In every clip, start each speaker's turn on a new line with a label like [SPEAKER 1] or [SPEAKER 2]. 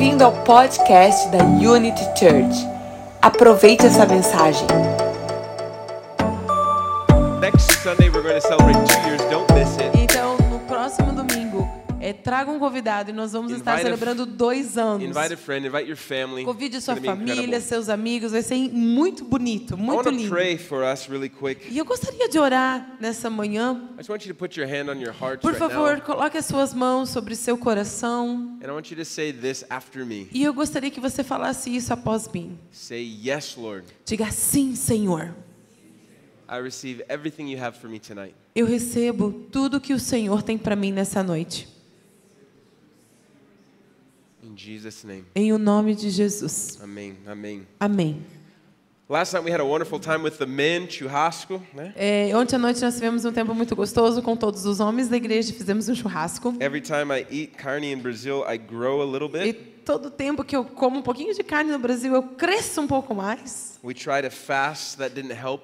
[SPEAKER 1] Bem-vindo ao podcast da Unity Church. Aproveite essa mensagem.
[SPEAKER 2] Next Sunday, we're going to celebrate
[SPEAKER 3] traga um convidado e nós vamos estar
[SPEAKER 2] Invite a-
[SPEAKER 3] celebrando dois anos.
[SPEAKER 2] Invite a friend, invite your family.
[SPEAKER 3] Convide sua família,
[SPEAKER 2] incredible.
[SPEAKER 3] seus amigos, vai ser muito bonito, muito lindo.
[SPEAKER 2] pray for us really quick.
[SPEAKER 3] E eu gostaria de orar nessa manhã.
[SPEAKER 2] I just want you to put your hand on your heart
[SPEAKER 3] Por favor, coloque as suas mãos sobre seu coração.
[SPEAKER 2] And I want you to say this after me.
[SPEAKER 3] E eu gostaria que você falasse isso após mim.
[SPEAKER 2] Say, Yes, Lord.
[SPEAKER 3] Diga sim, Senhor.
[SPEAKER 2] I receive everything you have for me tonight.
[SPEAKER 3] Eu recebo tudo que o Senhor tem para mim nessa noite.
[SPEAKER 2] In Jesus' name.
[SPEAKER 3] Em o nome de Jesus.
[SPEAKER 2] Amen. Amen.
[SPEAKER 3] Amém.
[SPEAKER 2] Last night we had a wonderful time with the men, churrasco. né?
[SPEAKER 3] É, ontem à noite nós tivemos um tempo muito gostoso com todos os homens da igreja, fizemos um churrasco.
[SPEAKER 2] Every time I eat carne in Brazil, I grow a little
[SPEAKER 3] E
[SPEAKER 2] bit.
[SPEAKER 3] todo tempo que eu como um pouquinho de carne no Brasil, eu cresço um pouco mais.
[SPEAKER 2] We tried to fast, that didn't help.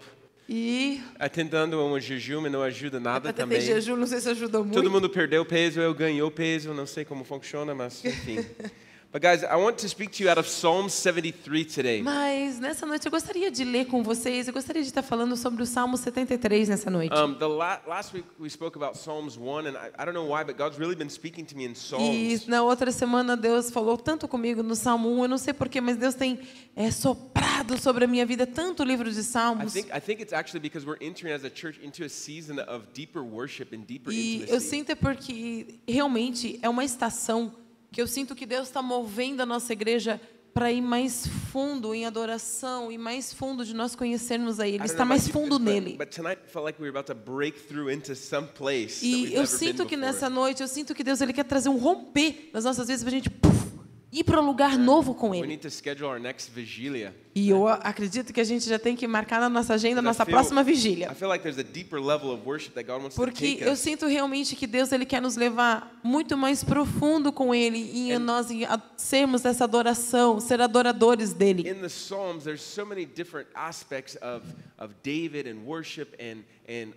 [SPEAKER 3] E
[SPEAKER 2] A tentando um jejum não ajuda nada
[SPEAKER 3] eu tentei
[SPEAKER 2] também.
[SPEAKER 3] jejum, não sei se ajudou muito.
[SPEAKER 2] Todo mundo perdeu peso, eu ganhou peso, não sei como funciona, mas enfim. But guys, I want to speak to you out of Psalm 73 today.
[SPEAKER 3] Mas nessa noite eu gostaria de ler com vocês, eu gostaria de estar falando sobre o Salmo 73 nessa noite.
[SPEAKER 2] Um, the la- last week we spoke about Psalms 1, and I, I don't know why, but God's really been speaking to me in
[SPEAKER 3] E
[SPEAKER 2] Psalms.
[SPEAKER 3] na outra semana Deus falou tanto comigo no Salmo 1, eu não sei porquê, mas Deus tem é, soprado sobre a minha vida tanto livro de
[SPEAKER 2] I
[SPEAKER 3] Salmos.
[SPEAKER 2] think, I think it's actually because we're entering as a church into a season of deeper worship and deeper
[SPEAKER 3] E eu
[SPEAKER 2] intimacy.
[SPEAKER 3] sinto é porque realmente é uma estação que eu sinto que Deus está movendo a nossa igreja para ir mais fundo em adoração e mais fundo de nós conhecermos a Ele. Está mais fundo nele.
[SPEAKER 2] But tonight felt like we were about to break through into some place that
[SPEAKER 3] E eu sinto que nessa noite, eu sinto que Deus ele quer trazer um romper nas nossas vidas para a gente puf, ir para um lugar novo com Ele.
[SPEAKER 2] need to schedule our next vigilia.
[SPEAKER 3] E eu acredito que a gente já tem que marcar na nossa agenda a nossa
[SPEAKER 2] feel-
[SPEAKER 3] próxima vigília.
[SPEAKER 2] feel like there's a deeper level of worship that God wants to
[SPEAKER 3] Porque eu sinto realmente que Deus ele quer nos levar muito mais profundo com Ele e em nós em sermos essa adoração, ser adoradores dele.
[SPEAKER 2] In the Psalms, there's so many different aspects of, of David and worship and, and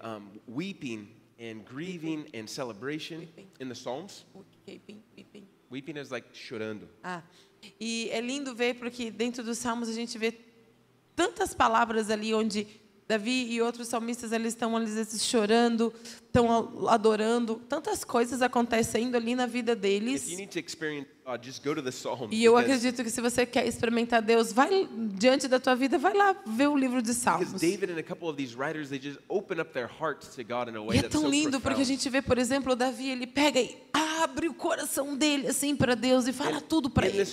[SPEAKER 2] weeping and grieving and celebration in the Psalms. Weeping is like chorando.
[SPEAKER 3] Ah, e é lindo ver porque dentro dos Salmos a gente vê tantas palavras ali onde Davi e outros salmistas eles estão vezes chorando, estão adorando, tantas coisas acontecendo ali na vida deles. E eu acredito que se você quer experimentar Deus, vai diante da tua vida, vai lá ver o livro de Salmos. E é tão lindo porque a gente vê, por exemplo, Davi, ele pega e abre o coração dele assim para Deus e fala tudo para ele.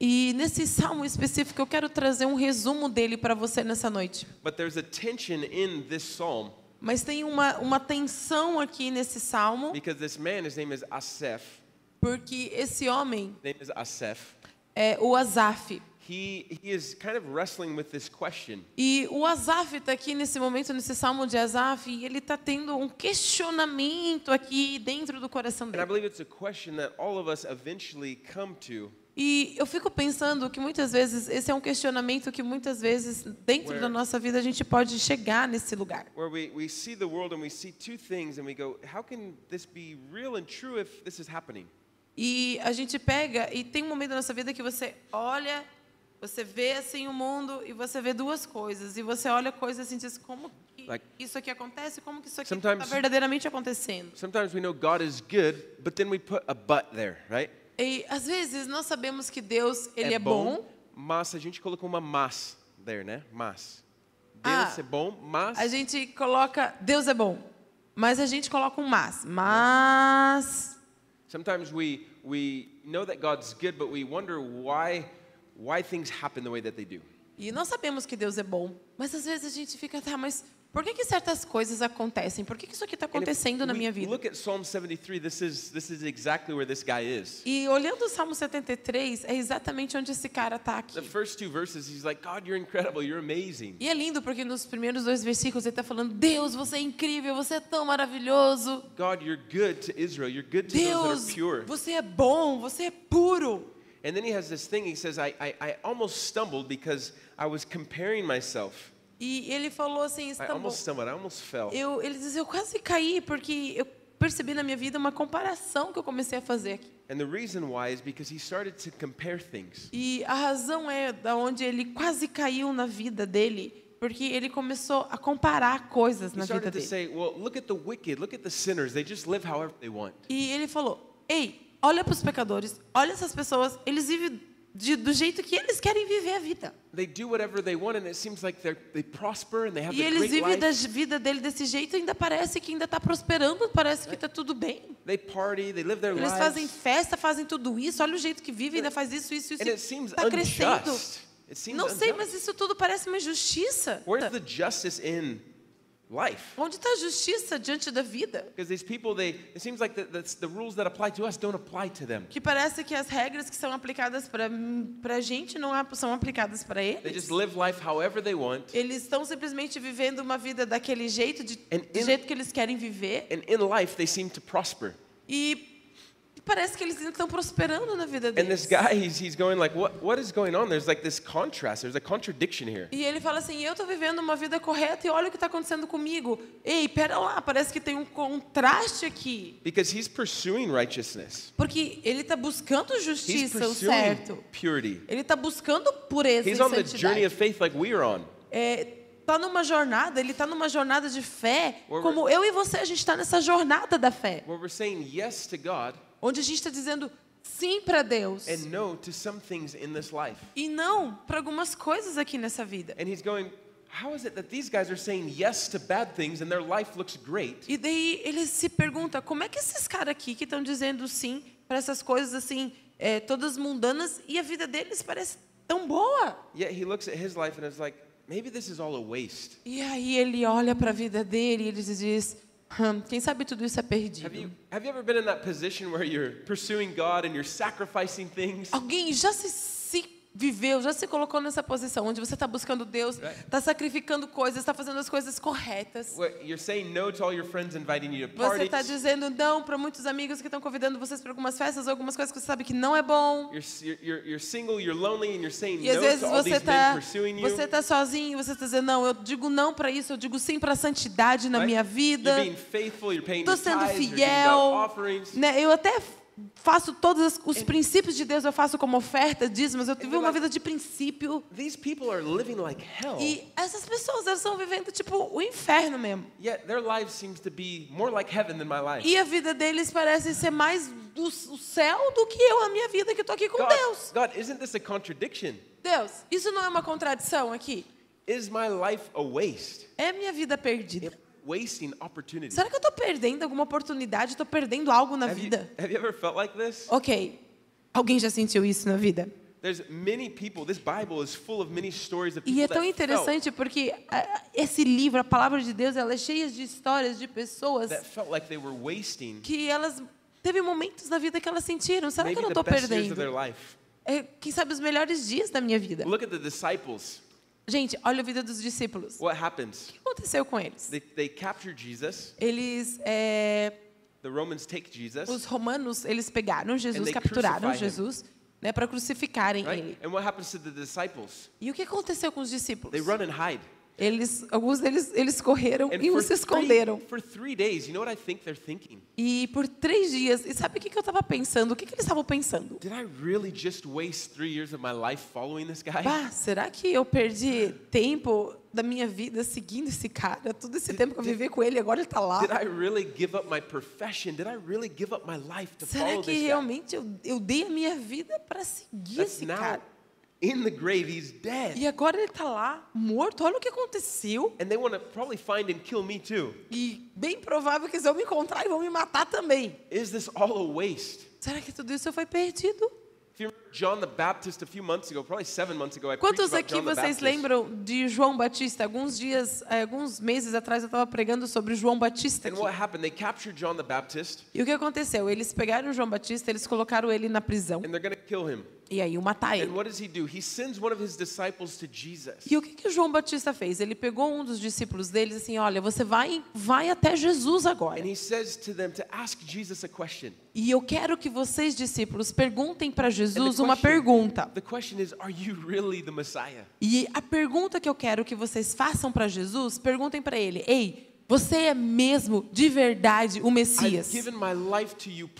[SPEAKER 3] E nesse salmo específico eu quero trazer um resumo dele para você nessa noite.
[SPEAKER 2] But there's a tension in this psalm
[SPEAKER 3] Mas tem uma, uma tensão aqui nesse salmo,
[SPEAKER 2] because this man, his name is
[SPEAKER 3] porque esse homem
[SPEAKER 2] His name is
[SPEAKER 3] é o Asaf.
[SPEAKER 2] He, he is kind of wrestling with this question.
[SPEAKER 3] E o Asaf está aqui nesse momento, nesse salmo de Asaf, e ele está tendo um questionamento aqui dentro do coração
[SPEAKER 2] And I
[SPEAKER 3] dele.
[SPEAKER 2] believe it's a question that all of us eventually come to.
[SPEAKER 3] E eu fico pensando que muitas vezes esse é um questionamento que muitas vezes dentro da nossa vida a gente pode chegar nesse lugar.
[SPEAKER 2] Where we, we see the world and we see two things and we go, how can this be real and true if this is happening?
[SPEAKER 3] E a gente pega e tem um momento da nossa vida que você olha, você vê assim o mundo e você vê duas coisas e você olha coisas assim e diz como que isso aqui acontece, como que isso aqui está verdadeiramente acontecendo.
[SPEAKER 2] Sometimes we know God is good, but then we put a but there, right?
[SPEAKER 3] E às vezes nós sabemos que Deus ele é, bom,
[SPEAKER 2] mas a gente colocou uma mas there, né? Mas.
[SPEAKER 3] Ah,
[SPEAKER 2] Deus é bom, mas
[SPEAKER 3] a gente coloca Deus é bom, mas a gente coloca um mas, mas
[SPEAKER 2] sometimes we we know that God's good, but we wonder why why things happen the way that they do.
[SPEAKER 3] e nós sabemos que Deus é bom, mas às vezes a gente fica tá, mas por que que certas coisas acontecem? Por que que isso aqui está acontecendo na minha vida?
[SPEAKER 2] Look at Psalm 73. This is this is exactly where this guy is.
[SPEAKER 3] E olhando o Salmo 73, é exatamente onde esse cara está aqui.
[SPEAKER 2] The first two verses, he's like, God, you're incredible, you're amazing.
[SPEAKER 3] E é lindo porque nos primeiros dois versículos ele está falando: Deus, você é incrível, você é tão maravilhoso.
[SPEAKER 2] God, you're good to Israel. You're good to those
[SPEAKER 3] Deus,
[SPEAKER 2] that are pure.
[SPEAKER 3] você é bom, você é puro.
[SPEAKER 2] And then he has this thing. He says, I, I, I almost stumbled because I was comparing myself.
[SPEAKER 3] E ele falou assim:
[SPEAKER 2] I
[SPEAKER 3] "Estambu-
[SPEAKER 2] almost stumbled. I almost fell.
[SPEAKER 3] eu, ele diz: Eu quase caí porque eu percebi na minha vida uma comparação que eu comecei a fazer aqui.
[SPEAKER 2] And the reason why is because he started to compare things.
[SPEAKER 3] E a razão é da onde ele quase caiu na vida dele, porque ele começou a comparar coisas na vida dele.
[SPEAKER 2] say, well, look at the wicked, look at the sinners. They just live however they want.
[SPEAKER 3] E ele falou: "Ei, olha para os pecadores, olha essas pessoas, eles vivem de- do jeito que eles querem viver a vida.
[SPEAKER 2] They do whatever they want, and it seems like they they prosper and they have
[SPEAKER 3] E
[SPEAKER 2] a
[SPEAKER 3] eles vivem
[SPEAKER 2] life.
[SPEAKER 3] vida dele desse jeito, e ainda parece que ainda está prosperando, parece que está tudo bem.
[SPEAKER 2] They party, they live their
[SPEAKER 3] Eles fazem festa, fazem tudo isso, olha o jeito que vivem, ainda faz isso, isso, isso. Está crescendo.
[SPEAKER 2] unjust.
[SPEAKER 3] Não sei, mas isso tudo parece uma injustiça.
[SPEAKER 2] Where's the justice in life?
[SPEAKER 3] Onde está a justiça diante da vida?
[SPEAKER 2] Because these people, they it seems like the, the, the rules that apply to us don't apply to them.
[SPEAKER 3] Que parece que as regras que são aplicadas para a gente não são aplicadas para
[SPEAKER 2] They
[SPEAKER 3] eles.
[SPEAKER 2] just live life however they want,
[SPEAKER 3] Eles estão simplesmente vivendo uma vida daquele jeito, de, do
[SPEAKER 2] in-
[SPEAKER 3] jeito que eles querem viver.
[SPEAKER 2] and in life they seem to prosper.
[SPEAKER 3] E parece que eles estão prosperando na vida
[SPEAKER 2] And this
[SPEAKER 3] deles.
[SPEAKER 2] guy, he's, he's going like, what, what is going on? There's like this contrast. There's a contradiction here.
[SPEAKER 3] E ele fala assim: eu estou vivendo uma vida correta e olha o que está acontecendo comigo. Ei, pera lá, parece que tem um contraste aqui.
[SPEAKER 2] Because he's pursuing righteousness.
[SPEAKER 3] Porque ele está buscando
[SPEAKER 2] He's
[SPEAKER 3] justiça, o
[SPEAKER 2] pursuing
[SPEAKER 3] certo.
[SPEAKER 2] purity.
[SPEAKER 3] Ele está buscando pureza
[SPEAKER 2] He's
[SPEAKER 3] e
[SPEAKER 2] on the journey of faith like we are on.
[SPEAKER 3] é, tá numa jornada, ele está numa jornada de fé, como eu e você, a gente está nessa jornada da fé,
[SPEAKER 2] Where we're saying yes to God
[SPEAKER 3] onde a gente está dizendo sim para Deus
[SPEAKER 2] and no to some things in this life.
[SPEAKER 3] e não para algumas coisas aqui nessa vida.
[SPEAKER 2] And he's going, how is it that these guys are saying yes to bad things and their life looks great?
[SPEAKER 3] E daí ele se pergunta, como é que esses caras aqui que estão dizendo sim para essas coisas assim, é, todas mundanas, e a vida deles parece tão boa?
[SPEAKER 2] Yet he looks at his life and is like, maybe this is all a waste.
[SPEAKER 3] E aí ele olha para a vida dele e ele diz, quem sabe tudo isso é perdido. Alguém já se viveu, já se colocou nessa posição onde você está buscando Deus, está sacrificando coisas, está fazendo as coisas corretas. Você está dizendo não para muitos amigos que estão convidando vocês para algumas festas ou algumas coisas que você sabe que não é bom. E às vezes você está você tá sozinho, você está dizendo não, eu digo não para isso, eu digo sim para a santidade na minha vida. Estou sendo fiel. Né? Eu até faço todos as- os princípios de Deus, eu faço como oferta, dízimos, eu vivo uma vida de princípio.
[SPEAKER 2] These people are living like hell.
[SPEAKER 3] E essas pessoas, elas estão vivendo tipo o inferno mesmo.
[SPEAKER 2] Yet their lives seems to be more like heaven than my life.
[SPEAKER 3] E a vida deles parece ser mais do o céu do que eu, a minha vida que estou aqui com
[SPEAKER 2] God,
[SPEAKER 3] Deus.
[SPEAKER 2] God, isn't this a contradiction?
[SPEAKER 3] Deus, isso não é uma contradição aqui?
[SPEAKER 2] Is my life a waste?
[SPEAKER 3] É minha vida perdida.
[SPEAKER 2] Am I wasting opportunity.
[SPEAKER 3] Será que eu estou perdendo alguma oportunidade? Estou perdendo algo na
[SPEAKER 2] Have you,
[SPEAKER 3] vida?
[SPEAKER 2] have you ever felt like this?
[SPEAKER 3] Ok. Alguém já sentiu isso na vida?
[SPEAKER 2] There's many people. This Bible is full of many stories of people
[SPEAKER 3] E é
[SPEAKER 2] that
[SPEAKER 3] tão
[SPEAKER 2] felt,
[SPEAKER 3] interessante porque ah, esse livro, a palavra de Deus, ela é cheia de histórias de pessoas
[SPEAKER 2] that felt like they were wasting
[SPEAKER 3] que elas teve momentos na vida que elas sentiram. Será que eu não estou perdendo? É, quem sabe os melhores dias da minha vida.
[SPEAKER 2] Look at the disciples.
[SPEAKER 3] Gente, olha a vida dos discípulos. O
[SPEAKER 2] What happens?
[SPEAKER 3] que aconteceu com eles?
[SPEAKER 2] They, they capture Jesus.
[SPEAKER 3] Eles, é,
[SPEAKER 2] The Romans take Jesus.
[SPEAKER 3] os romanos, eles pegaram
[SPEAKER 2] And
[SPEAKER 3] Jesus,
[SPEAKER 2] they
[SPEAKER 3] capturaram
[SPEAKER 2] crucify him.
[SPEAKER 3] Jesus, né, para crucificarem
[SPEAKER 2] Right?
[SPEAKER 3] ele.
[SPEAKER 2] And what happens to the disciples?
[SPEAKER 3] E o que aconteceu com os discípulos?
[SPEAKER 2] They run and hide.
[SPEAKER 3] Eles, alguns deles, eles correram e uns se esconderam.
[SPEAKER 2] days, you know?
[SPEAKER 3] E por três dias, e sabe o que que eu estava pensando? O que, que eles estavam pensando?
[SPEAKER 2] Did I really just waste three years of my life following this guy?
[SPEAKER 3] Bah, será que eu perdi tempo da minha vida seguindo esse cara? Todo esse tempo que eu vivi com ele, agora ele está lá.
[SPEAKER 2] Did I really give up my profession? Did I really give up my life to
[SPEAKER 3] Será
[SPEAKER 2] follow
[SPEAKER 3] que realmente eu, eu dei a minha vida para seguir
[SPEAKER 2] That's
[SPEAKER 3] esse cara?
[SPEAKER 2] In the grave. He's dead.
[SPEAKER 3] E agora ele está lá, morto. Olha o que aconteceu.
[SPEAKER 2] And they want to probably find and kill me too.
[SPEAKER 3] E bem provável que eles vão me encontrar e vão me matar também.
[SPEAKER 2] Is this all a waste?
[SPEAKER 3] Será que tudo isso foi perdido?
[SPEAKER 2] If you remember John the Baptist a few months ago, probably seven months ago, I preached
[SPEAKER 3] Quantos aqui vocês lembram de João Batista? Alguns dias, eh, alguns meses atrás eu estava pregando sobre João Batista
[SPEAKER 2] And
[SPEAKER 3] aqui.
[SPEAKER 2] what happened? They captured John the Baptist
[SPEAKER 3] E o que aconteceu? Eles pegaram João Batista, eles colocaram ele na prisão
[SPEAKER 2] and they're going to kill him.
[SPEAKER 3] E aí iam matar ele.
[SPEAKER 2] what does he do? He sends one of his disciples to Jesus.
[SPEAKER 3] E o que que o João Batista fez? Ele pegou um dos discípulos deles assim, olha, você vai, vai até Jesus agora.
[SPEAKER 2] And he says to them to ask Jesus a question.
[SPEAKER 3] E eu quero que vocês discípulos perguntem para Jesus uma pergunta. E a pergunta que eu quero que vocês façam para Jesus, perguntem para ele: Ei, Você é mesmo, de verdade, o Messias.
[SPEAKER 2] you.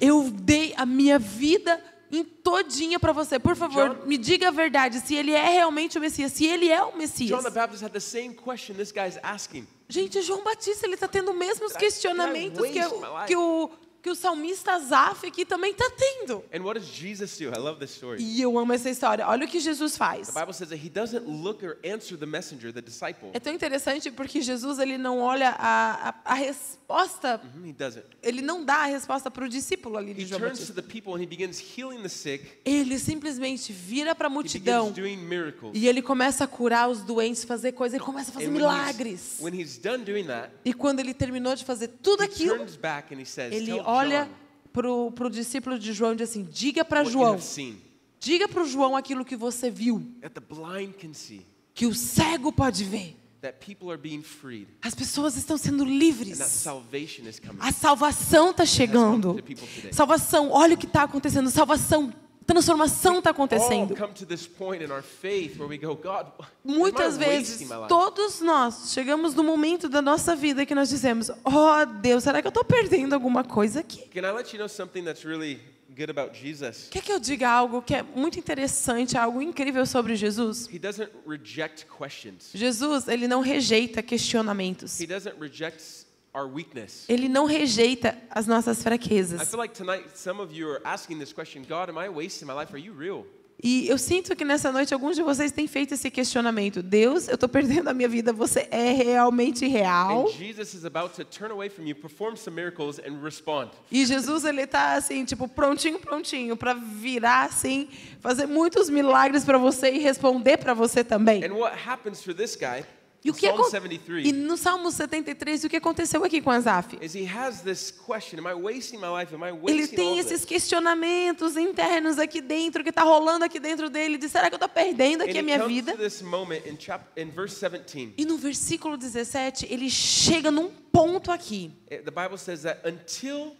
[SPEAKER 3] Eu dei a minha vida em todinha para você. Por favor,
[SPEAKER 2] John-
[SPEAKER 3] me diga a verdade, se ele é realmente o Messias, se ele é o Messias.
[SPEAKER 2] John the Baptist had the same question this guy's asking.
[SPEAKER 3] Gente, João Batista, ele está tendo os mesmos questionamentos que, que o, que o salmista Zaf aqui também está tendo.
[SPEAKER 2] And what does Jesus do? I love this story.
[SPEAKER 3] E eu amo essa história. Olha o que Jesus faz.
[SPEAKER 2] The Bible says that he doesn't look or answer the messenger, the disciple.
[SPEAKER 3] É tão interessante porque Jesus ele não olha a, a, a resposta,
[SPEAKER 2] Mhm, He doesn't.
[SPEAKER 3] ele não dá a resposta para o discípulo ali de
[SPEAKER 2] He
[SPEAKER 3] João
[SPEAKER 2] turns to the people and he begins healing the sick.
[SPEAKER 3] Ele simplesmente vira para a
[SPEAKER 2] He
[SPEAKER 3] multidão
[SPEAKER 2] begins doing miracles.
[SPEAKER 3] e ele começa a curar os doentes, fazer coisas, ele começa a fazer
[SPEAKER 2] And when he's,
[SPEAKER 3] milagres.
[SPEAKER 2] when he's done doing that,
[SPEAKER 3] E quando ele terminou de fazer tudo
[SPEAKER 2] he
[SPEAKER 3] aquilo,
[SPEAKER 2] turns back and he says,
[SPEAKER 3] ele
[SPEAKER 2] Tell
[SPEAKER 3] olha pro, pro discípulo de João e diz assim: diga para João, diga para o João aquilo que você viu, que o cego pode ver.
[SPEAKER 2] that people are being freed,
[SPEAKER 3] As pessoas estão sendo livres. A salvação está chegando. Salvação, olha o que está acontecendo. Salvação, transformação está acontecendo. Muitas vezes, todos nós chegamos no momento da nossa vida que nós dizemos: Oh Deus, será que eu estou perdendo alguma coisa aqui?
[SPEAKER 2] Can I let you know something that's really good about Jesus?
[SPEAKER 3] Quer que eu diga algo que é muito interessante, algo incrível sobre Jesus?
[SPEAKER 2] He doesn't reject questions.
[SPEAKER 3] Jesus, ele não rejeita questionamentos.
[SPEAKER 2] He doesn't reject.
[SPEAKER 3] Ele não rejeita as nossas
[SPEAKER 2] I
[SPEAKER 3] fraquezas.
[SPEAKER 2] feel like tonight some of you are asking this question, God, am I wasting my life? Are you real?
[SPEAKER 3] E eu sinto que nessa noite alguns de vocês têm feito esse questionamento. Deus, eu estou perdendo a minha vida. Você é realmente real? E Jesus ele tá assim, tipo, prontinho, prontinho para virar assim, fazer muitos milagres para você e responder para você também.
[SPEAKER 2] And what happens for this guy,
[SPEAKER 3] E o que
[SPEAKER 2] Psalm
[SPEAKER 3] acon-
[SPEAKER 2] 73,
[SPEAKER 3] E no Salmo 73, o que aconteceu aqui com Asaf? Ele tem esses questionamentos internos aqui dentro, que está rolando aqui dentro dele, de será que eu estou perdendo aqui
[SPEAKER 2] And
[SPEAKER 3] a minha vida?
[SPEAKER 2] in, in verse 17.
[SPEAKER 3] E no versículo 17, ele chega num ponto aqui.
[SPEAKER 2] Eh, The Bible says that until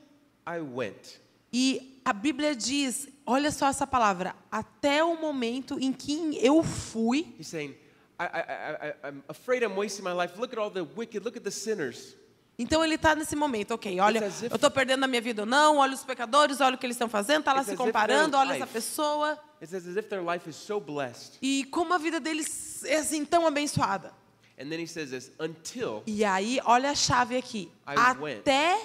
[SPEAKER 2] I went,
[SPEAKER 3] E a Bíblia diz, olha só essa palavra, até o momento em que eu fui,
[SPEAKER 2] he's saying, I, I, I, I, I'm afraid I'm wasting my life. Look at all the wicked, look at the sinners.
[SPEAKER 3] Então ele está nesse momento, ok, olha,
[SPEAKER 2] if-
[SPEAKER 3] eu estou perdendo a minha vida ou não, olha os pecadores, olha o que eles estão fazendo, está lá se comparando, olha essa pessoa.
[SPEAKER 2] It says as if their life is so blessed.
[SPEAKER 3] E como a vida deles é assim tão abençoada.
[SPEAKER 2] And then he says this, until
[SPEAKER 3] E aí, olha a chave aqui.
[SPEAKER 2] I.
[SPEAKER 3] Até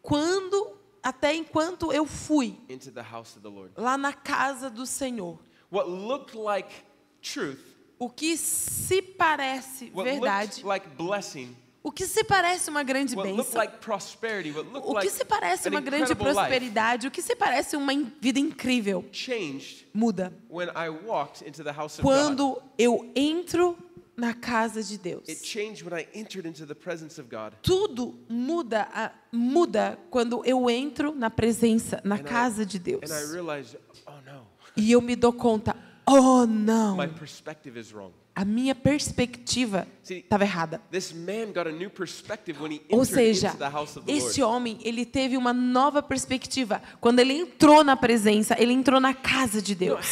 [SPEAKER 3] quando, até enquanto eu fui
[SPEAKER 2] into the house of the Lord.
[SPEAKER 3] lá na casa do Senhor.
[SPEAKER 2] What looked like truth,
[SPEAKER 3] O que se parece verdade,
[SPEAKER 2] like blessing,
[SPEAKER 3] o que se parece uma grande bênção,
[SPEAKER 2] like
[SPEAKER 3] o que
[SPEAKER 2] like
[SPEAKER 3] se parece uma grande
[SPEAKER 2] incredible life,
[SPEAKER 3] prosperidade, o que se parece uma vida incrível, muda.
[SPEAKER 2] when I walked into the house of God.
[SPEAKER 3] Quando eu entro na casa de Deus.
[SPEAKER 2] It changed when I entered into the presence of God.
[SPEAKER 3] Tudo muda, a- muda quando eu entro na presença, na
[SPEAKER 2] And I-
[SPEAKER 3] casa de Deus.
[SPEAKER 2] I realized, oh
[SPEAKER 3] E eu me dou conta, oh não,
[SPEAKER 2] my perspective is wrong.
[SPEAKER 3] a minha perspectiva estava errada.
[SPEAKER 2] This man got a new perspective when he
[SPEAKER 3] Ou seja,
[SPEAKER 2] into the house of the
[SPEAKER 3] este
[SPEAKER 2] Lord.
[SPEAKER 3] homem, ele teve uma nova perspectiva. Quando ele entrou na presença, ele entrou na casa de Deus.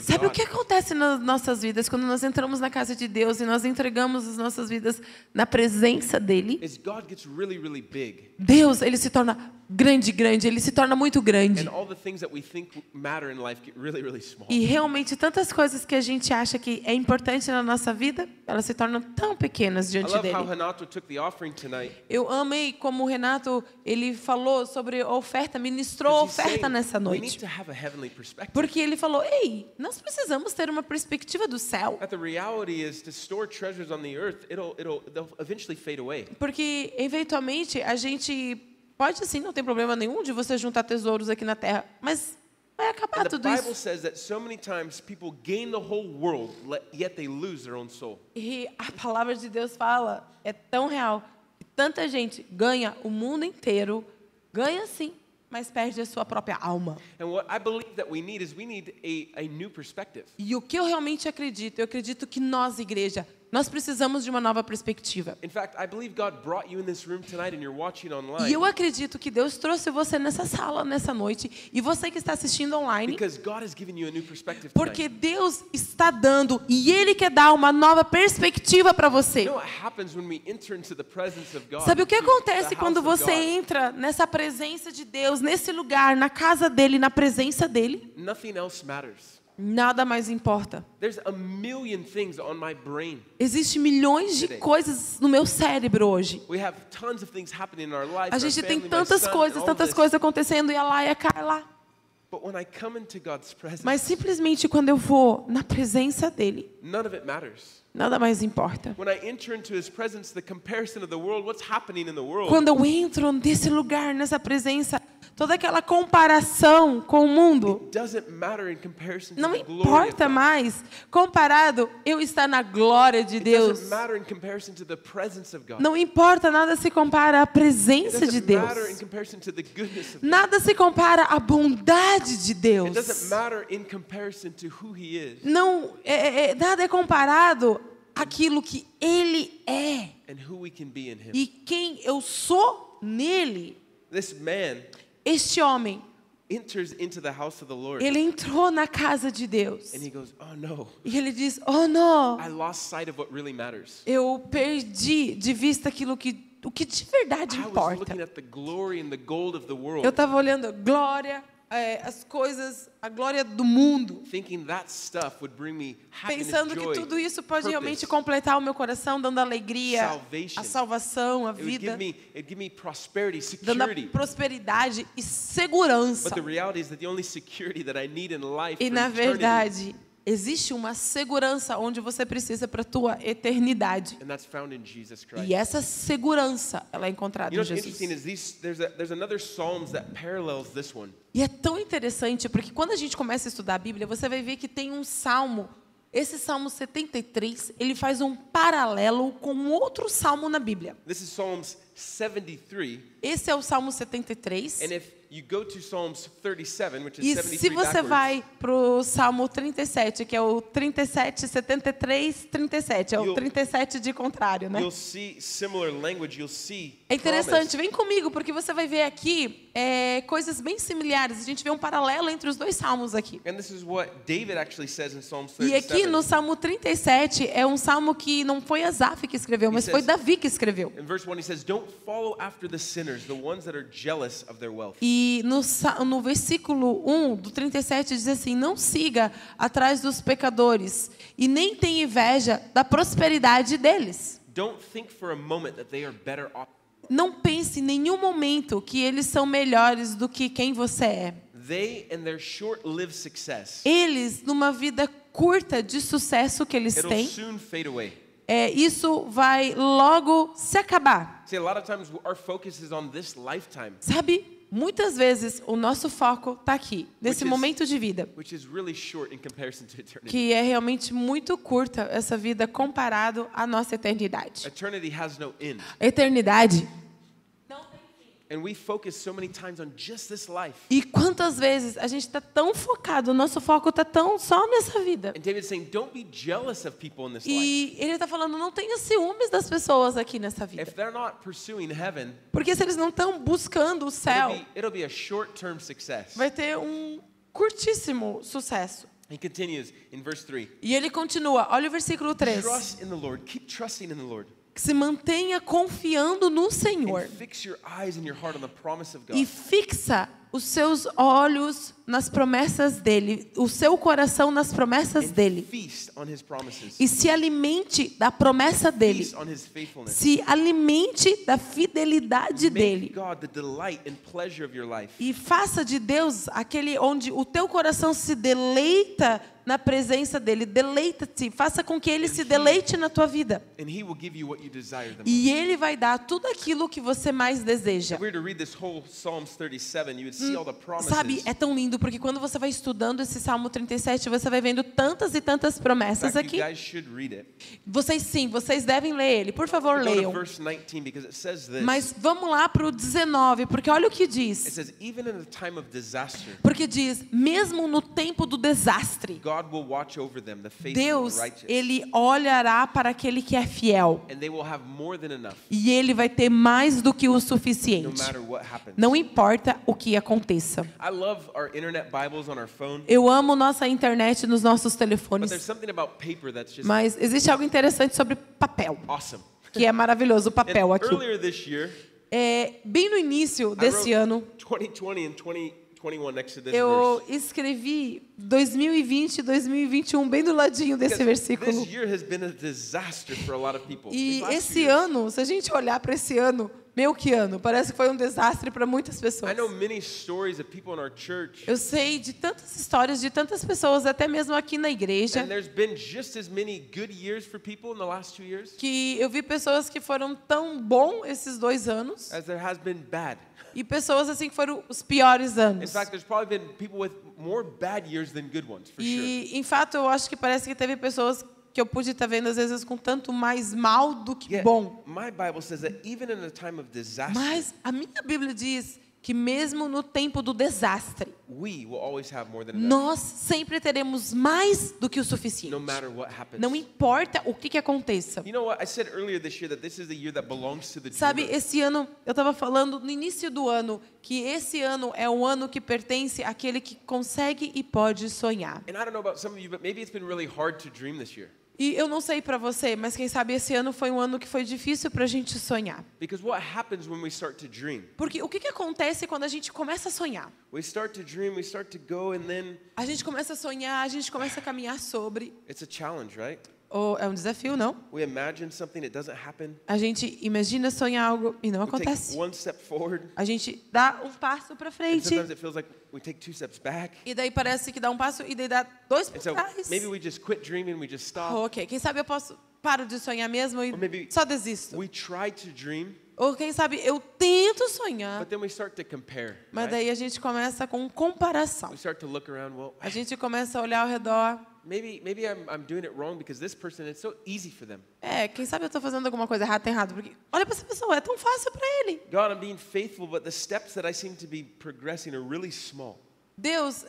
[SPEAKER 3] Sabe o que acontece nas nossas vidas quando nós entramos na casa de Deus e nós entregamos as nossas vidas na presença dele? Deus, ele se torna grande, grande, ele se torna muito grande.
[SPEAKER 2] Really, really.
[SPEAKER 3] E realmente tantas coisas que a gente acha que é importante na nossa vida, elas se tornam tão pequenas diante dele. Eu amei como o Renato ele falou sobre a oferta, ministrou a oferta nessa noite. Porque ele falou: "Ei, nós precisamos ter uma perspectiva do céu". Porque eventualmente a gente pode sim, não tem problema nenhum de você juntar tesouros aqui na terra, mas vai acabar
[SPEAKER 2] And
[SPEAKER 3] tudo
[SPEAKER 2] Bible
[SPEAKER 3] isso.
[SPEAKER 2] says that so many times people gain the whole world, le- yet they lose their own soul.
[SPEAKER 3] E a palavra de Deus fala, é tão real. que Tanta gente ganha o mundo inteiro, ganha sim, mas perde a sua própria alma.
[SPEAKER 2] A, a.
[SPEAKER 3] E o que eu realmente acredito, eu acredito que nós, igreja, Nós precisamos de uma nova perspectiva.
[SPEAKER 2] In fact, I believe God brought you in this room tonight and you're watching
[SPEAKER 3] E eu acredito que Deus trouxe você nessa sala nessa noite e você que está assistindo online,
[SPEAKER 2] because God has given you a new perspective
[SPEAKER 3] porque. Deus está dando e Ele quer dar uma nova perspectiva para você. Sabe o que acontece quando você entra nessa presença de Deus, nesse lugar, na casa dele, na presença dele?
[SPEAKER 2] Nothing else matters.
[SPEAKER 3] Nada mais importa.
[SPEAKER 2] There's a million things on my brain.
[SPEAKER 3] Existem milhões de coisas no meu cérebro hoje.
[SPEAKER 2] We have tons of things happening in our life.
[SPEAKER 3] A gente tem tantas coisas, tantas coisas acontecendo e a Laia cai lá.
[SPEAKER 2] But when I come into God's presence,
[SPEAKER 3] Mas simplesmente quando eu vou na presença dele,
[SPEAKER 2] none of it matters.
[SPEAKER 3] nada mais importa.
[SPEAKER 2] When I enter into His presence, the comparison of the world, what's happening in the world,
[SPEAKER 3] Quando eu entro nesse lugar, nessa presença, toda aquela comparação com o mundo
[SPEAKER 2] doesn't matter in comparison to
[SPEAKER 3] não importa mais. Comparado, eu estar na glória de Deus. Não importa, nada se compara à presença de Deus. Nada se compara à bondade de Deus. Não, é- é- nada é comparado àquilo que Ele é e quem eu sou nele. Este homem, ele entrou na casa de Deus.
[SPEAKER 2] And he goes, Oh no,
[SPEAKER 3] e ele diz: Oh, não,
[SPEAKER 2] really
[SPEAKER 3] eu perdi de vista aquilo que o que de verdade importa. Eu estava olhando a glória, é, as coisas, a glória do mundo, pensando que tudo isso pode
[SPEAKER 2] purpose.
[SPEAKER 3] realmente completar o meu coração, dando alegria, a salvação, a vida,
[SPEAKER 2] me, me
[SPEAKER 3] dando a prosperidade e segurança.
[SPEAKER 2] But the reality is that the only security that I need in life
[SPEAKER 3] E na verdade, existe uma segurança onde você precisa para a tua eternidade.
[SPEAKER 2] and that's found in Jesus Christ.
[SPEAKER 3] E essa segurança, ela é encontrada
[SPEAKER 2] You know
[SPEAKER 3] em Jesus. E é tão interessante porque quando a gente começa a estudar a Bíblia, você vai ver que tem um salmo. Esse salmo 73, ele faz um paralelo com outro salmo na Bíblia.
[SPEAKER 2] This is Psalms 73,
[SPEAKER 3] Esse é o salmo 73.
[SPEAKER 2] and if you go to Psalms 37, which is
[SPEAKER 3] E
[SPEAKER 2] 73
[SPEAKER 3] se você vai para o Salmo 37, que é o 37, 73, 37, é o
[SPEAKER 2] You'll-
[SPEAKER 3] 37 de contrário, né?
[SPEAKER 2] you'll see similar language. You'll see
[SPEAKER 3] É interessante, vem comigo, porque você vai ver aqui é, coisas bem similares. A gente vê um paralelo entre os dois salmos aqui.
[SPEAKER 2] And this is what David actually says in Psalms
[SPEAKER 3] E
[SPEAKER 2] 37.
[SPEAKER 3] aqui no Salmo 37 é um salmo que não foi Asaf que escreveu, mas foi Davi que escreveu.
[SPEAKER 2] In verse 1, he says, Don't follow after the sinners, the ones that are jealous of their wealth.
[SPEAKER 3] E no, no versículo 1 do 37 diz assim: Não siga atrás dos pecadores e nem tenha inveja da prosperidade deles.
[SPEAKER 2] Don't think for a moment that they are better off.
[SPEAKER 3] Não pense em nenhum momento que eles são melhores do que quem você é.
[SPEAKER 2] They and their short-lived success,
[SPEAKER 3] Eles, numa vida curta de sucesso que eles
[SPEAKER 2] it'll
[SPEAKER 3] têm, é, isso vai logo se acabar.
[SPEAKER 2] See, a lot of times our focus is on this lifetime,
[SPEAKER 3] Sabe? Muitas vezes o nosso foco está aqui, nesse
[SPEAKER 2] Which is-
[SPEAKER 3] momento de vida,
[SPEAKER 2] which is really short in comparison to eternity.
[SPEAKER 3] que é realmente muito curta essa vida comparado à nossa eternidade. Eternidade.
[SPEAKER 2] And we focus so many times on just this life.
[SPEAKER 3] E quantas vezes a gente está tão focado, o nosso foco está tão só nessa vida.
[SPEAKER 2] And David's saying, don't be jealous of people in this life.
[SPEAKER 3] E ele está falando, não tenha ciúmes das pessoas aqui nessa vida.
[SPEAKER 2] If they're not pursuing heaven,
[SPEAKER 3] Porque se eles não estão buscando o
[SPEAKER 2] it'll
[SPEAKER 3] céu,
[SPEAKER 2] be, it'll be a short-term success.
[SPEAKER 3] vai ter um curtíssimo sucesso.
[SPEAKER 2] He continues in verse 3.
[SPEAKER 3] E ele continua, olha o versículo 3.
[SPEAKER 2] Trust in the Lord. Keep trusting in the Lord.
[SPEAKER 3] Se mantenha confiando no Senhor e fixa os seus olhos nas promessas dele, o seu coração nas promessas dele. E se alimente da promessa dele. Se alimente da fidelidade dele. E faça de Deus aquele onde o teu coração se deleita na presença dele. Deleita-te, faça com que ele se deleite na tua vida. E ele vai dar tudo aquilo que você mais deseja.
[SPEAKER 2] If we were to read this whole Psalms 37, you would see all the promises.
[SPEAKER 3] Sabe, é tão lindo porque quando você vai estudando esse Salmo 37, você vai vendo tantas e tantas promessas aqui. Vocês sim, vocês devem ler ele. Por favor, leiam.
[SPEAKER 2] verse 19 because it says this.
[SPEAKER 3] Mas vamos lá para o 19, porque olha o que diz. Porque diz, mesmo no tempo do desastre,
[SPEAKER 2] God will watch over them, the faithful
[SPEAKER 3] Deus, ele olhará para aquele que é fiel. E ele vai ter mais do que o suficiente. Não importa o que aconteça. Eu amo nossa internet nos nossos
[SPEAKER 2] but there's
[SPEAKER 3] telefones,
[SPEAKER 2] something about paper that's just
[SPEAKER 3] mas existe algo interessante sobre papel,
[SPEAKER 2] awesome.
[SPEAKER 3] que é maravilhoso o papel aqui.
[SPEAKER 2] earlier this year,
[SPEAKER 3] É, bem no início desse ano,
[SPEAKER 2] 2020 and 2021 next to this
[SPEAKER 3] eu
[SPEAKER 2] verse.
[SPEAKER 3] escrevi 2020 e 2021 bem do ladinho desse versículo.
[SPEAKER 2] This year has been a disaster for a lot of people.
[SPEAKER 3] E
[SPEAKER 2] These last
[SPEAKER 3] esse
[SPEAKER 2] years.
[SPEAKER 3] ano, se a gente olhar para esse ano, meu que ano, parece que foi um desastre para muitas pessoas. Eu sei de tantas histórias de tantas pessoas, até mesmo aqui na igreja, que eu vi pessoas que foram tão bom esses dois anos
[SPEAKER 2] as there has been bad.
[SPEAKER 3] e pessoas assim que foram os piores anos. E, em fato, eu acho que parece que teve pessoas que eu pude estar vendo às vezes com tanto mais mal do que bom. Mas a minha Bíblia diz que mesmo no tempo do desastre,
[SPEAKER 2] we will always have more than enough,
[SPEAKER 3] nós sempre teremos mais do que o suficiente. Não importa o que, que aconteça. Sabe, esse ano, eu estava falando no início do ano, que esse ano é o ano que pertence àquele que consegue e pode sonhar.
[SPEAKER 2] And I don't know about some of you, but maybe it's been really hard to dream this year.
[SPEAKER 3] E eu não sei para você, mas quem sabe esse ano foi um ano que foi difícil para a gente sonhar.
[SPEAKER 2] Because what happens when we start to dream?
[SPEAKER 3] Porque o que, que acontece quando a gente começa a sonhar?
[SPEAKER 2] We start to dream, we start to go, and then
[SPEAKER 3] A gente começa a sonhar, a gente começa a caminhar sobre.
[SPEAKER 2] it's a challenge, right?
[SPEAKER 3] Ou é um desafio, não?
[SPEAKER 2] We imagine something, it doesn't happen.
[SPEAKER 3] A gente imagina sonhar algo e não acontece. A gente dá um passo para frente e daí parece que dá um passo e daí dá dois para trás.
[SPEAKER 2] maybe we just quit dreaming, we just stop.
[SPEAKER 3] Ok, quem sabe eu posso paro de sonhar mesmo e só desisto.
[SPEAKER 2] We try to dream,
[SPEAKER 3] Ou quem sabe eu tento sonhar,
[SPEAKER 2] but then we start to compare.
[SPEAKER 3] mas daí a gente começa com comparação.
[SPEAKER 2] We start to look around, well,
[SPEAKER 3] A gente começa a olhar ao redor.
[SPEAKER 2] Maybe maybe I'm, I'm doing it wrong because this person, it's so easy for them.
[SPEAKER 3] É, quem sabe eu estou fazendo alguma coisa errada, errado, porque olha para essa pessoa, é tão fácil para ele.
[SPEAKER 2] God, I'm being faithful, but the steps that I seem to be progressing are really small.
[SPEAKER 3] Deus,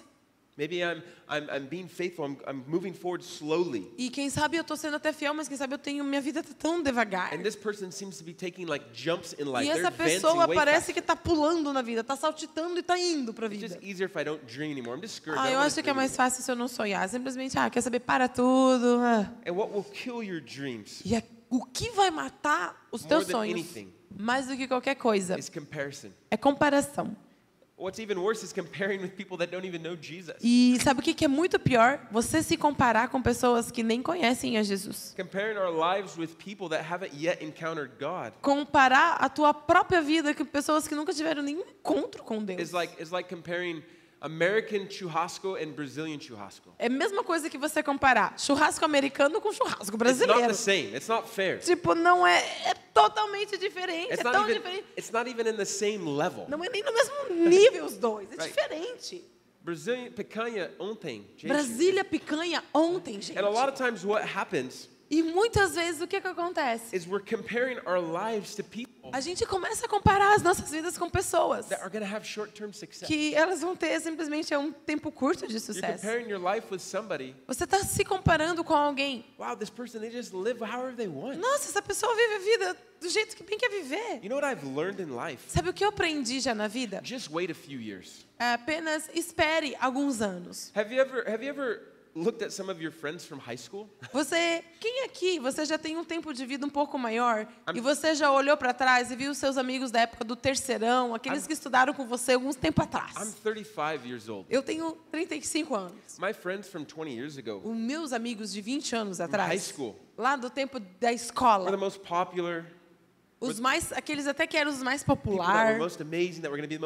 [SPEAKER 2] Maybe I'm, I'm, I'm being faithful, I'm, I'm moving forward slowly.
[SPEAKER 3] e quem sabe eu estou sendo até fiel, mas quem sabe eu tenho minha vida tá tão devagar.
[SPEAKER 2] And this person seems to be taking like jumps in life.
[SPEAKER 3] E
[SPEAKER 2] They're
[SPEAKER 3] essa
[SPEAKER 2] advancing
[SPEAKER 3] pessoa
[SPEAKER 2] way
[SPEAKER 3] parece
[SPEAKER 2] faster.
[SPEAKER 3] que está pulando na vida, está saltitando e está indo para a
[SPEAKER 2] It's
[SPEAKER 3] vida.
[SPEAKER 2] just easier if I don't dream anymore. I'm discouraged. I
[SPEAKER 3] Ah,
[SPEAKER 2] don't
[SPEAKER 3] eu
[SPEAKER 2] wanna
[SPEAKER 3] acho que é
[SPEAKER 2] dream
[SPEAKER 3] mais fácil se eu não sonhar. Simplesmente, ah, quer saber, para tudo. ah.
[SPEAKER 2] And what will kill your dreams
[SPEAKER 3] E é- o que vai matar os
[SPEAKER 2] More
[SPEAKER 3] teus
[SPEAKER 2] than
[SPEAKER 3] sonhos,
[SPEAKER 2] anything.
[SPEAKER 3] mais do que qualquer coisa,
[SPEAKER 2] is comparison.
[SPEAKER 3] é comparação. E sabe o que que é muito pior? Você se comparar com pessoas que nem conhecem a Jesus.
[SPEAKER 2] Comparing our lives with people that haven't yet encountered God
[SPEAKER 3] Comparar a tua própria vida com pessoas que nunca tiveram nenhum encontro com Deus.
[SPEAKER 2] is like is like comparing American churrasco and Brazilian churrasco.
[SPEAKER 3] É a mesma coisa que você comparar churrasco americano com churrasco
[SPEAKER 2] It's not
[SPEAKER 3] brasileiro.
[SPEAKER 2] the same. It's not fair.
[SPEAKER 3] Tipo, não é, é totalmente diferente,
[SPEAKER 2] It's
[SPEAKER 3] é
[SPEAKER 2] not
[SPEAKER 3] tão
[SPEAKER 2] even
[SPEAKER 3] diferente.
[SPEAKER 2] it's not even in the same level.
[SPEAKER 3] Não é nem no mesmo nível os dois, é
[SPEAKER 2] Right.
[SPEAKER 3] diferente.
[SPEAKER 2] Brazilian picanha ontem. gente.
[SPEAKER 3] Brasília picanha ontem, gente.
[SPEAKER 2] And a lot of times what happens
[SPEAKER 3] E muitas vezes o que que acontece?
[SPEAKER 2] is we're comparing our lives to people
[SPEAKER 3] A gente começa a comparar as nossas vidas com pessoas
[SPEAKER 2] that are have success.
[SPEAKER 3] que elas vão ter simplesmente um tempo curto de
[SPEAKER 2] You're
[SPEAKER 3] sucesso.
[SPEAKER 2] comparing your life with somebody.
[SPEAKER 3] Você está se comparando com alguém.
[SPEAKER 2] Wow, this person they just live however they want.
[SPEAKER 3] Nossa, essa pessoa vive a vida do jeito que bem quer viver.
[SPEAKER 2] You know what I've learned in life?
[SPEAKER 3] Sabe o que eu aprendi já na vida?
[SPEAKER 2] Just wait a few years.
[SPEAKER 3] É apenas espere alguns anos.
[SPEAKER 2] Have you ever have you ever looked at some of your friends from high school?
[SPEAKER 3] Você, quem aqui, você já tem um tempo de vida um pouco maior e você já olhou para trás e viu os seus amigos da época do terceirão, aqueles que estudaram com você alguns tempo
[SPEAKER 2] I'm
[SPEAKER 3] atrás.
[SPEAKER 2] 35 years old.
[SPEAKER 3] Eu tenho 35 anos.
[SPEAKER 2] My friends from 20 years ago
[SPEAKER 3] Os meus amigos de 20 anos
[SPEAKER 2] from high
[SPEAKER 3] atrás,
[SPEAKER 2] school
[SPEAKER 3] lá do tempo da
[SPEAKER 2] were the
[SPEAKER 3] escola,
[SPEAKER 2] most popular,
[SPEAKER 3] os mais, aqueles até que eram os mais populares,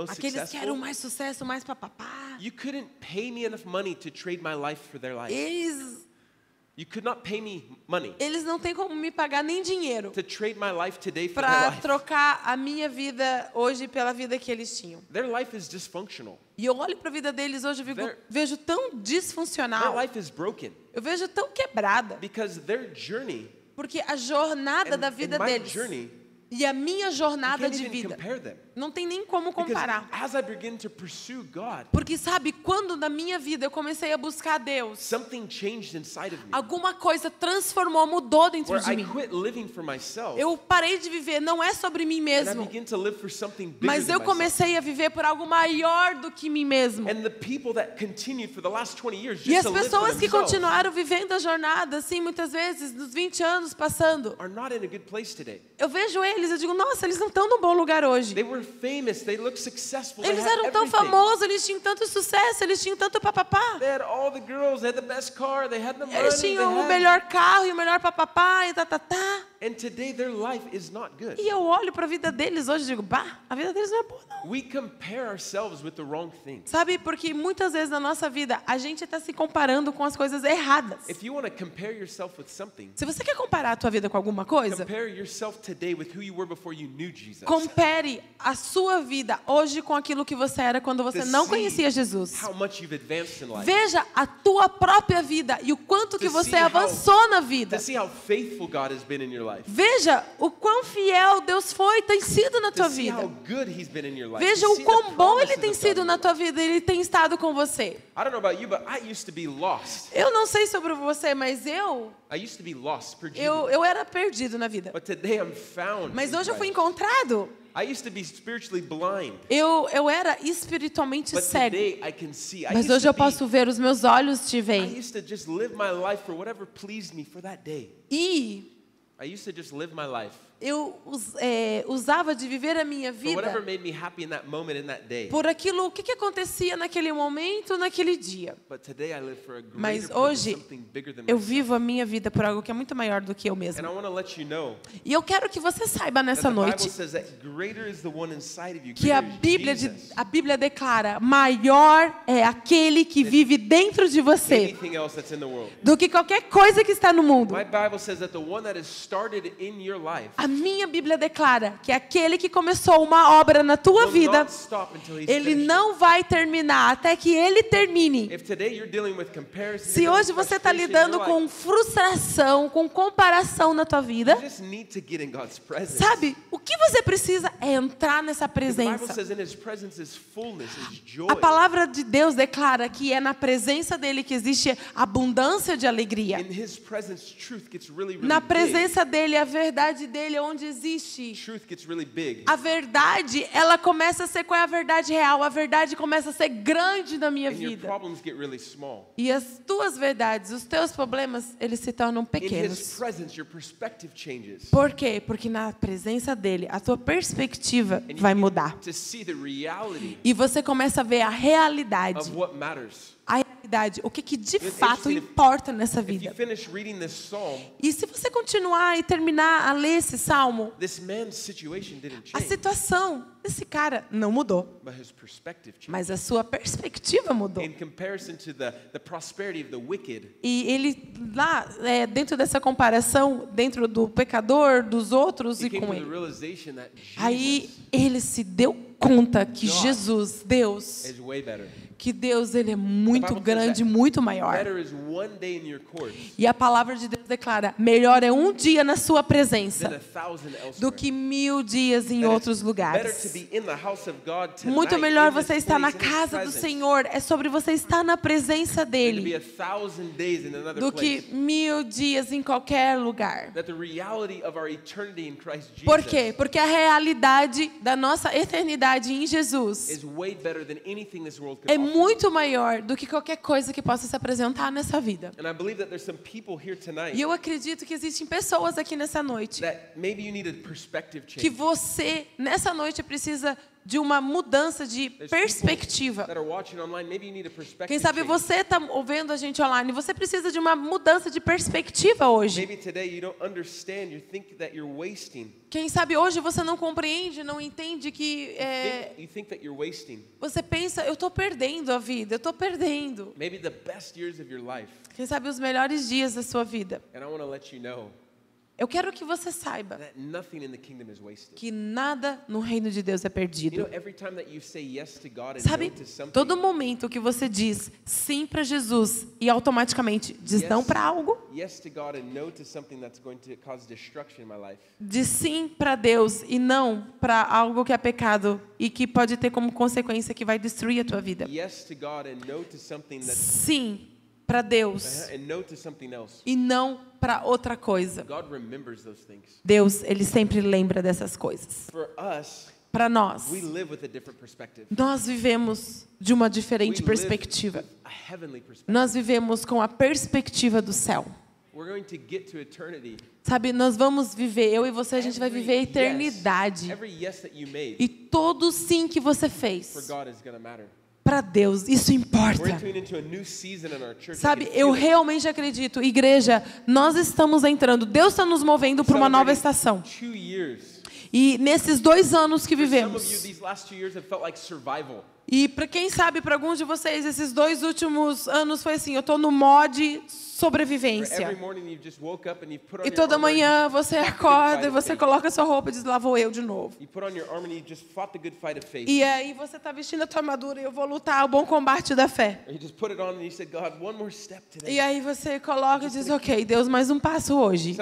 [SPEAKER 3] aqueles que eram mais sucesso, mais papapá.
[SPEAKER 2] You couldn't pay me enough money to trade my life for their life.
[SPEAKER 3] Eles
[SPEAKER 2] You could not pay me money
[SPEAKER 3] Eles não têm como me pagar nem dinheiro
[SPEAKER 2] to trade my life today for their
[SPEAKER 3] para
[SPEAKER 2] life.
[SPEAKER 3] trocar a minha vida hoje pela vida que eles tinham.
[SPEAKER 2] Their life is dysfunctional.
[SPEAKER 3] E eu olho para a vida deles hoje e
[SPEAKER 2] They're-
[SPEAKER 3] vejo tão
[SPEAKER 2] Their
[SPEAKER 3] disfuncional.
[SPEAKER 2] life is broken
[SPEAKER 3] Eu vejo tão quebrada.
[SPEAKER 2] because their journey
[SPEAKER 3] Porque a jornada
[SPEAKER 2] and,
[SPEAKER 3] da vida
[SPEAKER 2] my
[SPEAKER 3] deles
[SPEAKER 2] journey
[SPEAKER 3] e a minha jornada de vida não tem nem como comparar. Porque sabe, quando na minha vida eu comecei a buscar Deus, alguma coisa transformou, mudou dentro de mim. Eu parei de viver, não é sobre mim mesmo, mas eu comecei a viver por algo maior do que mim mesmo.
[SPEAKER 2] And the people that continued for the last 20 years just
[SPEAKER 3] E as pessoas que continuaram vivendo a jornada, assim, muitas vezes, nos 20 anos passando, eu vejo eles, eu digo, nossa, eles não estão num bom lugar hoje.
[SPEAKER 2] Famous,
[SPEAKER 3] Eles eram tão
[SPEAKER 2] everything.
[SPEAKER 3] famosos, eles tinham tanto sucesso, eles tinham tanto papapá. Eles tinham o melhor carro e o melhor papapá e tá, tá, tá.
[SPEAKER 2] And today their life is not good.
[SPEAKER 3] E eu olho para a vida deles hoje e digo, bah, a vida deles não é boa, não.
[SPEAKER 2] We compare ourselves with the wrong things.
[SPEAKER 3] Sabe, porque muitas vezes na nossa vida a gente está se comparando com as coisas erradas.
[SPEAKER 2] If you want to compare yourself with something,
[SPEAKER 3] Se você quer comparar a tua vida com alguma coisa,
[SPEAKER 2] compare yourself today with who you were before you knew Jesus.
[SPEAKER 3] compare a sua vida hoje com aquilo que você era quando você
[SPEAKER 2] To
[SPEAKER 3] não conhecia Jesus.
[SPEAKER 2] How much you've advanced in life.
[SPEAKER 3] Veja a tua própria vida e o quanto que
[SPEAKER 2] To
[SPEAKER 3] você
[SPEAKER 2] see how-
[SPEAKER 3] avançou na vida.
[SPEAKER 2] To see how faithful God has been in your life.
[SPEAKER 3] Veja o quão fiel Deus foi, tem sido na tua vida. Veja o quão bom Ele tem sido na tua vida, Ele tem estado com você.
[SPEAKER 2] life. I don't know about you, but I used to be lost.
[SPEAKER 3] Eu não sei sobre você, mas eu,
[SPEAKER 2] I used to be lost, perdido.
[SPEAKER 3] eu, eu era perdido na vida.
[SPEAKER 2] But today I'm found.
[SPEAKER 3] Mas hoje eu fui encontrado.
[SPEAKER 2] I used to be spiritually blind.
[SPEAKER 3] Eu, eu era espiritualmente
[SPEAKER 2] But
[SPEAKER 3] cego.
[SPEAKER 2] today I can see.
[SPEAKER 3] Mas hoje eu posso ver, os meus olhos te veem. E
[SPEAKER 2] I used to just live my life
[SPEAKER 3] eu é, usava de viver a minha vida
[SPEAKER 2] made me happy in that moment, in that day.
[SPEAKER 3] por aquilo, o que, que acontecia naquele momento, naquele dia.
[SPEAKER 2] But today I live for a greater
[SPEAKER 3] Mas hoje eu vivo a minha vida por algo que é muito maior do que eu
[SPEAKER 2] And I
[SPEAKER 3] mesmo.
[SPEAKER 2] you know
[SPEAKER 3] E eu quero que você saiba
[SPEAKER 2] that
[SPEAKER 3] nessa noite que a Bíblia, de- a Bíblia declara: maior é aquele que vive dentro de você do que qualquer coisa que está no mundo.
[SPEAKER 2] My Bible says that the one that has started in your life
[SPEAKER 3] A minha Bíblia declara que aquele que começou uma obra na tua vida, ele não vai terminar até que ele termine. Se hoje você está lidando com frustração, com comparação na tua vida, sabe, o que você precisa é entrar nessa presença. A palavra de Deus declara que é na presença dele que existe abundância de alegria. Na presença dele, a verdade dele é onde existe.
[SPEAKER 2] Truth gets really big.
[SPEAKER 3] A verdade, ela começa a ser qual é a verdade real? A verdade começa a ser grande na minha
[SPEAKER 2] And your
[SPEAKER 3] vida.
[SPEAKER 2] problems get really small.
[SPEAKER 3] E as tuas verdades, os teus problemas, eles se tornam
[SPEAKER 2] In His
[SPEAKER 3] pequenos.
[SPEAKER 2] presence, your perspective changes.
[SPEAKER 3] Por quê? Porque na presença dele, a tua perspectiva
[SPEAKER 2] And
[SPEAKER 3] vai mudar.
[SPEAKER 2] To see the reality
[SPEAKER 3] E você começa a ver a realidade.
[SPEAKER 2] of what matters.
[SPEAKER 3] A realidade, o que, que de fato importa nessa
[SPEAKER 2] If
[SPEAKER 3] vida.
[SPEAKER 2] psalm,
[SPEAKER 3] E se você continuar e terminar a ler esse salmo, a situação desse cara não mudou, mas a sua perspectiva mudou.
[SPEAKER 2] The, the prosperity of the wicked,
[SPEAKER 3] E ele lá, é, dentro dessa comparação, dentro do pecador, dos outros e com ele. Aí ele se deu conta que Jesus, Deus. Que Deus ele é muito grande, muito maior. E a palavra de Deus declara: melhor é um dia na sua presença do que mil dias em outros lugares. Muito melhor você estar na casa do Senhor, é sobre você estar na presença dele, do que mil dias em qualquer lugar. Por quê? Porque a realidade da nossa eternidade em Jesus é
[SPEAKER 2] offer.
[SPEAKER 3] Muito maior do que qualquer coisa que possa se apresentar nessa vida. E eu acredito que existem pessoas aqui nessa noite que você, nessa noite, precisa de uma mudança de perspectiva. Quem sabe você está ouvindo a gente online, você precisa de uma mudança de perspectiva hoje. Quem sabe hoje você não compreende, não entende que é, você pensa, eu estou perdendo a vida, eu estou perdendo. Quem sabe os melhores dias da sua vida.
[SPEAKER 2] And I want to let you know
[SPEAKER 3] Eu quero que você saiba que nada no reino de Deus é perdido. Sabe, todo momento que você diz sim para Jesus e automaticamente diz não para algo, diz sim para Deus e não para algo que é pecado e que pode ter como consequência que vai destruir a tua vida. Sim para Deus
[SPEAKER 2] uh-huh,
[SPEAKER 3] e não para outra coisa. Deus, ele sempre lembra dessas coisas. Para nós, nós vivemos de uma diferente perspectiva. Nós vivemos com a perspectiva do céu. Sabe, nós vamos viver, eu e você, a gente vai viver a eternidade. E todo sim que você fez, Para Deus, isso importa. Sabe, eu realmente acredito, igreja, nós estamos entrando, Deus está nos movendo para uma nova estação. E nesses dois anos que vivemos, e para quem sabe, para alguns de vocês, esses dois últimos anos foi assim, eu estou no mod sobrevivência. E toda manhã você acorda e você coloca sua roupa e diz, lá vou eu de novo. E aí você está vestindo a tua armadura e eu vou lutar o bom combate da fé. E aí você coloca e diz, ok, Deus, mais um passo hoje.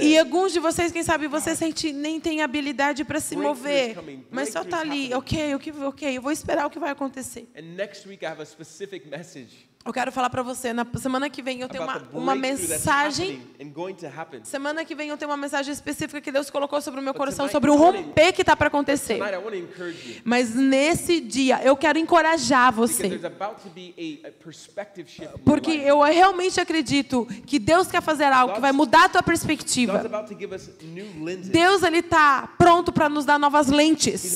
[SPEAKER 3] E alguns de vocês, quem sabe, você sente nem tem habilidade para se mover, mas só tá ali, ok, o que, ok, eu vou esperar o que vai acontecer.
[SPEAKER 2] And next week I have a specific message
[SPEAKER 3] Eu quero falar para você, na semana que vem eu tenho uma, uma mensagem. Semana que vem eu tenho uma mensagem específica que Deus colocou sobre o meu coração, sobre o romper que está para acontecer. Mas nesse dia eu quero encorajar você. Porque eu realmente acredito que Deus quer fazer algo que vai mudar a tua perspectiva. Deus ele tá pronto para nos dar novas lentes.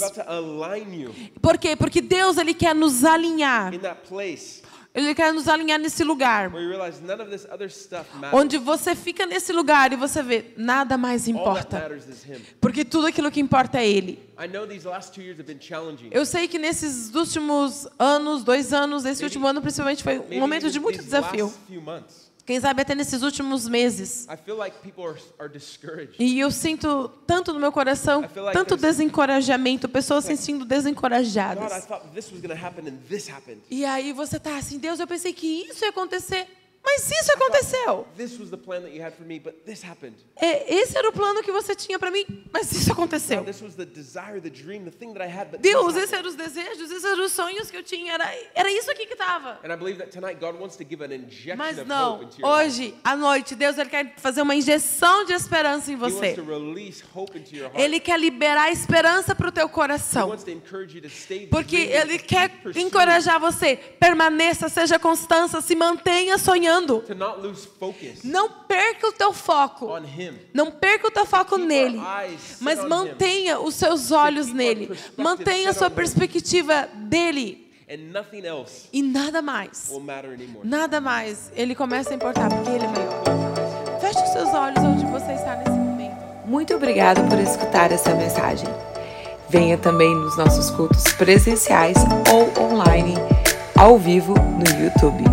[SPEAKER 3] Por quê? Porque Deus ele quer nos alinhar. Ele quer nos alinhar nesse lugar. Onde você fica nesse lugar e você vê, nada mais importa. Porque tudo aquilo que importa é Ele. Eu sei que nesses últimos anos, dois anos, esse último ano principalmente foi um momento de muito desafio. Quem sabe até nesses últimos meses. E eu sinto tanto no meu coração, tanto desencorajamento, pessoas se sentindo desencorajadas. E aí você tá assim, Deus, eu pensei que isso ia acontecer, mas isso aconteceu.
[SPEAKER 2] This was the plan that you had for me, but this happened.
[SPEAKER 3] É, esse era o plano que você tinha para mim, mas isso aconteceu. Deus,
[SPEAKER 2] this
[SPEAKER 3] esses eram os desejos, esses eram os sonhos que eu tinha, era, era isso aqui que estava.
[SPEAKER 2] And I believe that tonight God wants to give an injection
[SPEAKER 3] Mas
[SPEAKER 2] of
[SPEAKER 3] não, hoje, à noite, Deus ele quer fazer uma injeção de esperança em você. Ele quer liberar esperança para o teu coração. Porque Ele quer encorajar você. Permaneça, seja constância, se mantenha sonhando.
[SPEAKER 2] To not lose focus
[SPEAKER 3] Não perca o teu foco.
[SPEAKER 2] on Him.
[SPEAKER 3] Não perca o teu foco nele. Mas
[SPEAKER 2] on Him.
[SPEAKER 3] mantenha os seus olhos nele. Mantenha a sua perspectiva dele.
[SPEAKER 2] And nothing else
[SPEAKER 3] E nada mais.
[SPEAKER 2] will matter anymore.
[SPEAKER 3] Nada mais. Ele começa a importar porque ele é maior. Feche os seus olhos onde você está nesse momento.
[SPEAKER 1] Muito obrigado por escutar essa mensagem. Venha também nos nossos cultos presenciais ou online, ao vivo no YouTube.